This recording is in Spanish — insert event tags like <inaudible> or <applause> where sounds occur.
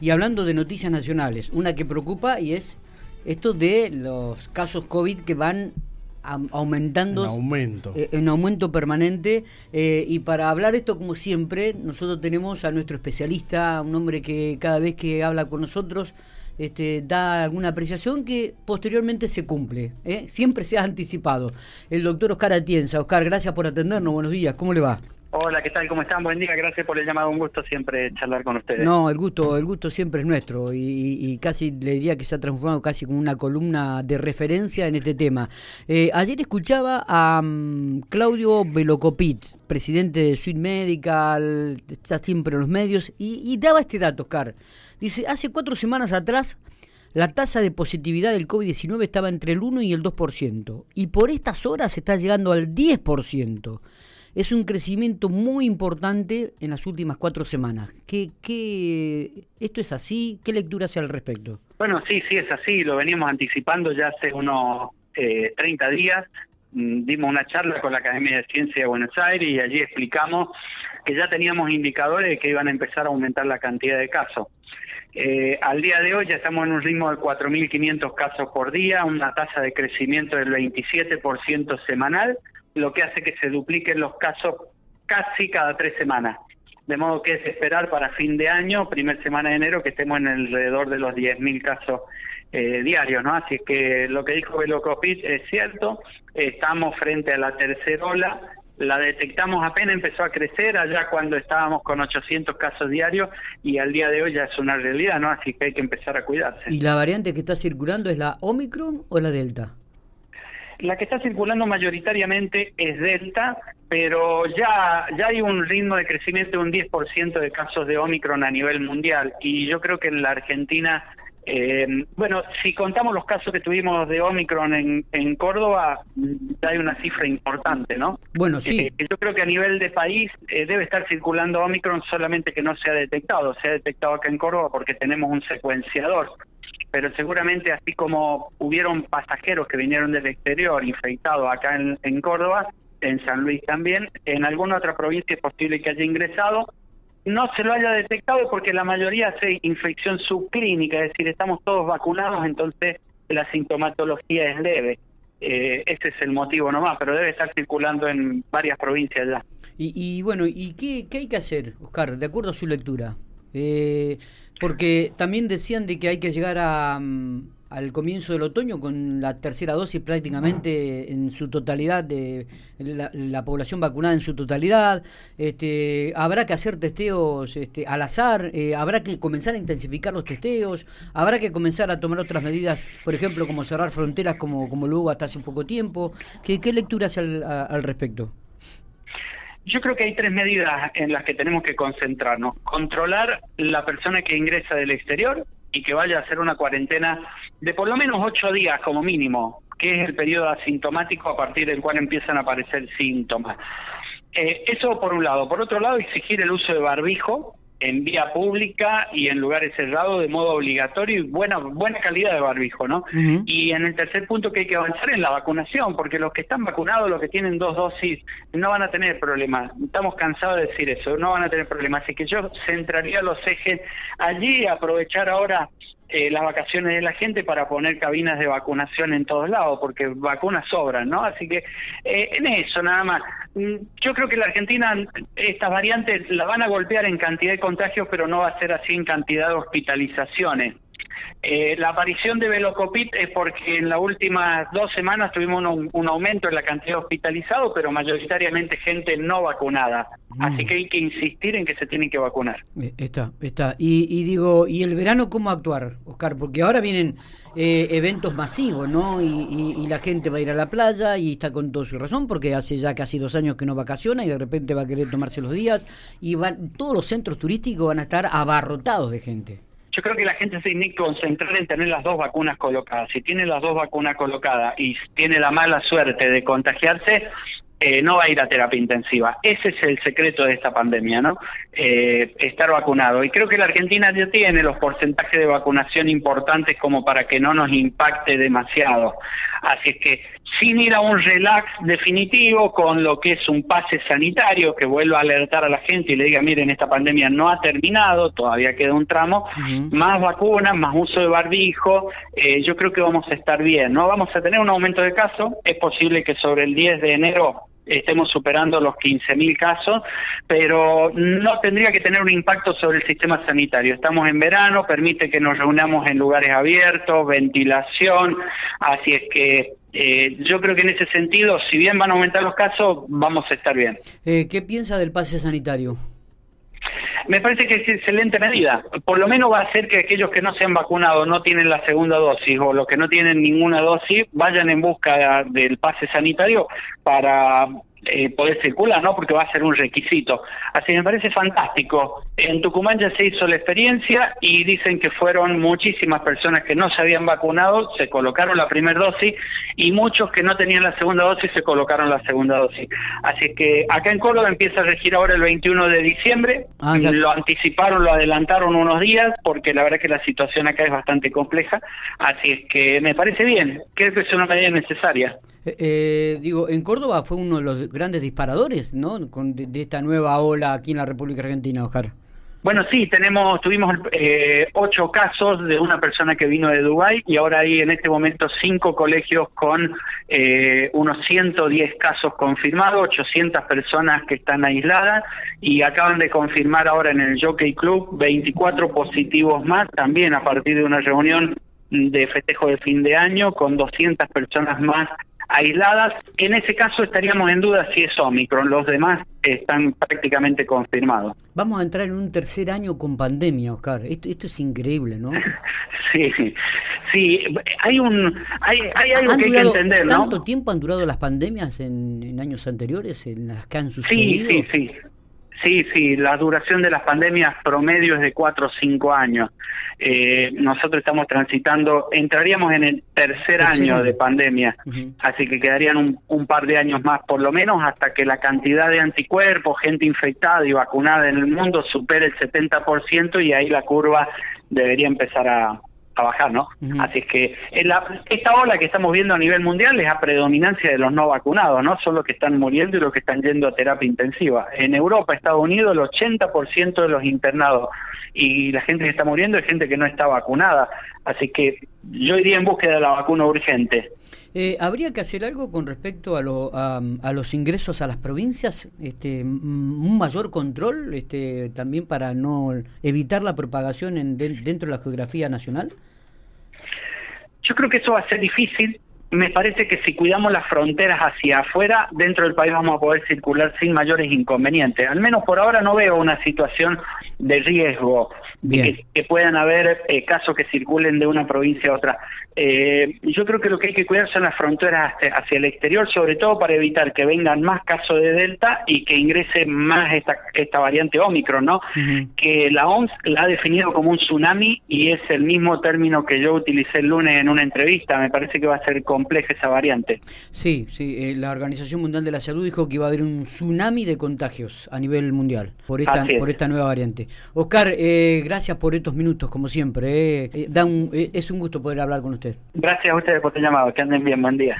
Y hablando de noticias nacionales, una que preocupa y es esto de los casos COVID que van aumentando. En aumento. Eh, en aumento permanente. Eh, y para hablar esto, como siempre, nosotros tenemos a nuestro especialista, un hombre que cada vez que habla con nosotros este, da alguna apreciación que posteriormente se cumple. ¿eh? Siempre se ha anticipado. El doctor Oscar Atienza. Oscar, gracias por atendernos. Buenos días. ¿Cómo le va? Hola, ¿qué tal? ¿Cómo están? Buen día, gracias por el llamado, un gusto siempre charlar con ustedes. No, el gusto, el gusto siempre es nuestro y, casi le diría que se ha transformado casi como una columna de referencia en este tema. Eh, ayer escuchaba a mm, Claudio Velocopit, presidente de Suite Medical, está siempre en los medios, y, y daba este dato, Oscar. Dice, hace cuatro semanas atrás la tasa de positividad del COVID-19 estaba entre el 1 y el 2%, y por estas horas está llegando al 10% es un crecimiento muy importante en las últimas cuatro semanas. ¿Qué, ¿Esto es así? ¿Qué lectura hace al respecto? Bueno, sí, sí es así, lo venimos anticipando ya hace unos eh, 30 días. Mm, dimos una charla con la Academia de Ciencia de Buenos Aires y allí explicamos que ya teníamos indicadores de que iban a empezar a aumentar la cantidad de casos. Eh, al día de hoy ya estamos en un ritmo de 4.500 casos por día, una tasa de crecimiento del 27% semanal, lo que hace que se dupliquen los casos casi cada tres semanas. De modo que es esperar para fin de año, primer semana de enero, que estemos en alrededor de los 10.000 casos eh, diarios, ¿no? Así que lo que dijo Velocopit es cierto, estamos frente a la tercera ola, la detectamos apenas empezó a crecer allá cuando estábamos con 800 casos diarios y al día de hoy ya es una realidad, ¿no? Así que hay que empezar a cuidarse. ¿Y la variante que está circulando es la Omicron o la Delta? La que está circulando mayoritariamente es Delta, pero ya, ya hay un ritmo de crecimiento de un 10% de casos de Omicron a nivel mundial y yo creo que en la Argentina, eh, bueno, si contamos los casos que tuvimos de Omicron en, en Córdoba, ya hay una cifra importante, ¿no? Bueno, sí. Eh, yo creo que a nivel de país eh, debe estar circulando Omicron solamente que no se ha detectado, se ha detectado acá en Córdoba porque tenemos un secuenciador pero seguramente así como hubieron pasajeros que vinieron del exterior infectados acá en, Córdoba, en San Luis también, en alguna otra provincia es posible que haya ingresado, no se lo haya detectado porque la mayoría hace infección subclínica, es decir, estamos todos vacunados, entonces la sintomatología es leve. Eh, ese es el motivo nomás, pero debe estar circulando en varias provincias ya. Y, y bueno, ¿y qué, qué hay que hacer, Oscar, de acuerdo a su lectura? Eh, porque también decían de que hay que llegar a, mm, al comienzo del otoño con la tercera dosis prácticamente en su totalidad de la, población vacunada en su totalidad. Este habrá que hacer testeos este, al azar eh, habrá que comenzar a intensificar los testeos habrá que comenzar a tomar otras medidas por ejemplo como cerrar fronteras como como luego hasta hace poco tiempo. Qué, qué lectura hace al, al respecto yo creo que hay tres medidas en las que tenemos que concentrarnos. Controlar la persona que ingresa del exterior y que vaya a hacer una cuarentena de por lo menos ocho días como mínimo, que es el periodo asintomático a partir del cual empiezan a aparecer síntomas. Eh, eso por un lado. Por otro lado, exigir el uso de barbijo en vía pública y en lugares cerrados de modo obligatorio y buena buena calidad de barbijo, ¿no? Y en el tercer punto que hay que avanzar en la vacunación, porque los que están vacunados, los que tienen dos dosis, no van a tener problemas. Estamos cansados de decir eso, no van a tener problemas. Así que yo centraría los ejes allí, aprovechar ahora eh, las vacaciones de la gente para poner cabinas de vacunación en todos lados, porque vacunas sobran, ¿no? Así que eh, en eso nada más. Mm, yo creo que la Argentina, estas variantes la van a golpear en cantidad de contagios, pero no va a ser así en cantidad de hospitalizaciones. Eh, la aparición de Velocopit es porque en las últimas dos semanas tuvimos un, aumento en la cantidad de hospitalizados, pero mayoritariamente gente no vacunada. Mm. Así que hay que insistir en que se tienen que vacunar. Eh, está, está. Y, digo, ¿y el verano cómo actuar, Oscar? Porque ahora vienen eh, eventos masivos, ¿no? Y, la gente va a ir a la playa y está con toda su razón, porque hace ya casi dos años que no vacaciona y de repente va a querer tomarse los días y van, todos los centros turísticos van a estar abarrotados de gente. Yo creo que la gente se tiene que concentrar en tener las dos vacunas colocadas. Si tiene las dos vacunas colocadas y tiene la mala suerte de contagiarse, eh, no va a ir a terapia intensiva. Ese es el secreto de esta pandemia, ¿no? Eh, estar vacunado. Y creo que la Argentina ya tiene los porcentajes de vacunación importantes como para que no nos impacte demasiado. Así es que sin ir a un relax definitivo con lo que es un pase sanitario que vuelva a alertar a la gente y le diga, miren, esta pandemia no ha terminado, todavía queda un tramo, más vacunas, más uso de barbijo, eh, yo creo que vamos a estar bien, ¿no? Vamos a tener un aumento de casos, es posible que sobre el 10 de enero estemos superando los 15.000 casos, pero no tendría que tener un impacto sobre el sistema sanitario. Estamos en verano, permite que nos reunamos en lugares abiertos, ventilación, así es que eh, yo creo que en ese sentido, si bien van a aumentar los casos, vamos a estar bien. Eh, ¿Qué piensa del pase sanitario? Me parece que es excelente medida. Por lo menos va a hacer que aquellos que no se han vacunado, no tienen la segunda dosis o los que no tienen ninguna dosis, vayan en busca del pase sanitario para eh, poder circular, ¿no? Porque va a ser un requisito. Así que me parece fantástico. En Tucumán ya se hizo la experiencia y dicen que fueron muchísimas personas que no se habían vacunado, se colocaron la primera dosis y muchos que no tenían la segunda dosis se colocaron la segunda dosis. Así que acá en Córdoba empieza a regir ahora el 21 de diciembre. Ah, lo anticiparon, lo adelantaron unos días porque la verdad que la situación acá es bastante compleja. Así es que me parece bien. Creo que es una medida necesaria. Eh, eh, digo, en Córdoba fue uno de los grandes disparadores, ¿no? Con, de, esta nueva ola aquí en la República Argentina, Oscar. Bueno, sí, tenemos, tuvimos eh, ocho casos de una persona que vino de Dubái y ahora hay en este momento cinco colegios con eh, unos 110 casos confirmados, 800 personas que están aisladas y acaban de confirmar ahora en el Jockey Club 24 positivos más, también a partir de una reunión de festejo de fin de año con 200 personas más aisladas. En ese caso estaríamos en duda si es Omicron, los demás están prácticamente confirmados. Vamos a entrar en un tercer año con pandemia, Oscar. Esto, esto es increíble, ¿no? <laughs> sí, sí. Hay un, hay, hay algo que hay que entender, ¿no? ¿Tanto tiempo han durado las pandemias en, en años anteriores, en las que han sucedido? Sí, sí, sí. Sí, sí, la duración de las pandemias promedio es de cuatro o cinco años. Eh, nosotros estamos transitando, entraríamos en el tercer, año, de pandemia, así que quedarían un, un, par de años más por lo menos hasta que la cantidad de anticuerpos, gente infectada y vacunada en el mundo supere el 70% y ahí la curva debería empezar a, a bajar, ¿no? Así es que en la, esta ola que estamos viendo a nivel mundial es a predominancia de los no vacunados, ¿no? Son los que están muriendo y los que están yendo a terapia intensiva. En Europa, Estados Unidos, el 80% de los internados y la gente que está muriendo es gente que no está vacunada. Así que yo iría en búsqueda de la vacuna urgente. Eh, ¿Habría que hacer algo con respecto a, lo, a, los ingresos a las provincias? Este, ¿Un mayor control este, también para no evitar la propagación en, dentro de la geografía nacional? Yo creo que eso va a ser difícil. Me parece que si cuidamos las fronteras hacia afuera, dentro del país vamos a poder circular sin mayores inconvenientes. Al menos por ahora no veo una situación de riesgo de que, puedan haber eh, casos que circulen de una provincia a otra. Eh, yo creo que lo que hay que cuidar son las fronteras hacia, el exterior, sobre todo para evitar que vengan más casos de Delta y que ingrese más esta, esta variante Omicron, ¿no? Que la OMS la ha definido como un tsunami y es el mismo término que yo utilicé el lunes en una entrevista. Me parece que va a ser compleja esa variante. Sí, sí. Eh, la Organización Mundial de la Salud dijo que iba a haber un tsunami de contagios a nivel mundial por esta, por esta nueva variante. Oscar, eh, gracias por estos minutos, como siempre. da un, es un gusto poder hablar con usted. Gracias a ustedes por tu llamado. Que anden bien. Buen día.